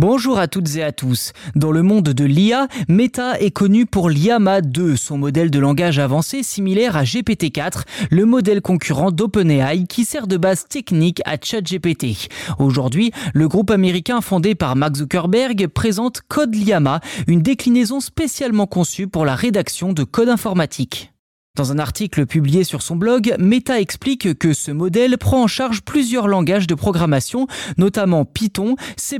Bonjour à toutes et à tous. Dans le monde de l'IA, Meta est connu pour l'IAMA 2, son modèle de langage avancé similaire à GPT-4, le modèle concurrent d'OpenAI qui sert de base technique à ChatGPT. Aujourd'hui, le groupe américain fondé par Mark Zuckerberg présente Code Llama, une déclinaison spécialement conçue pour la rédaction de code informatique. Dans un article publié sur son blog, Meta explique que ce modèle prend en charge plusieurs langages de programmation, notamment Python, C++,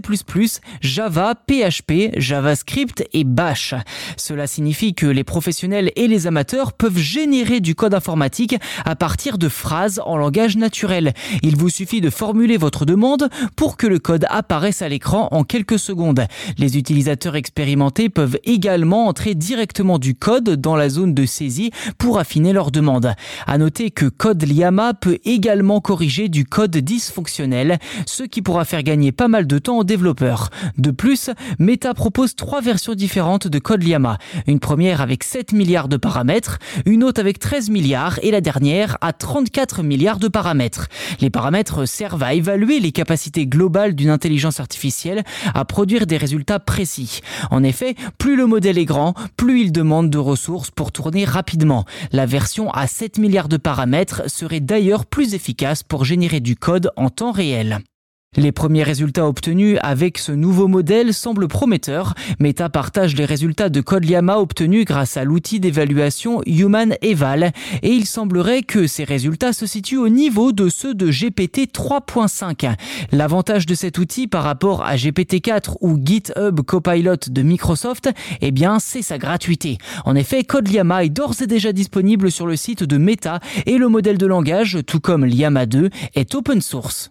Java, PHP, JavaScript et Bash. Cela signifie que les professionnels et les amateurs peuvent générer du code informatique à partir de phrases en langage naturel. Il vous suffit de formuler votre demande pour que le code apparaisse à l'écran en quelques secondes. Les utilisateurs expérimentés peuvent également entrer directement du code dans la zone de saisie pour affiner leur demande. À noter que Code Llama peut également corriger du code dysfonctionnel, ce qui pourra faire gagner pas mal de temps aux développeurs. De plus, Meta propose trois versions différentes de Code Llama. Une première avec 7 milliards de paramètres, une autre avec 13 milliards et la dernière à 34 milliards de paramètres. Les paramètres servent à évaluer les capacités globales d'une intelligence artificielle à produire des résultats précis. En effet, plus le modèle est grand, plus il demande de ressources pour tourner rapidement. La version à 7 milliards de paramètres serait d'ailleurs plus efficace pour générer du code en temps réel. Les premiers résultats obtenus avec ce nouveau modèle semblent prometteurs. Meta partage les résultats de Code Llama obtenus grâce à l'outil d'évaluation Human Eval et il semblerait que ces résultats se situent au niveau de ceux de GPT 3.5. L'avantage de cet outil par rapport à GPT-4 ou GitHub Copilot de Microsoft, eh bien, c'est sa gratuité. En effet, Code Llama est d'ores et déjà disponible sur le site de Meta et le modèle de langage, tout comme Llama 2, est open source.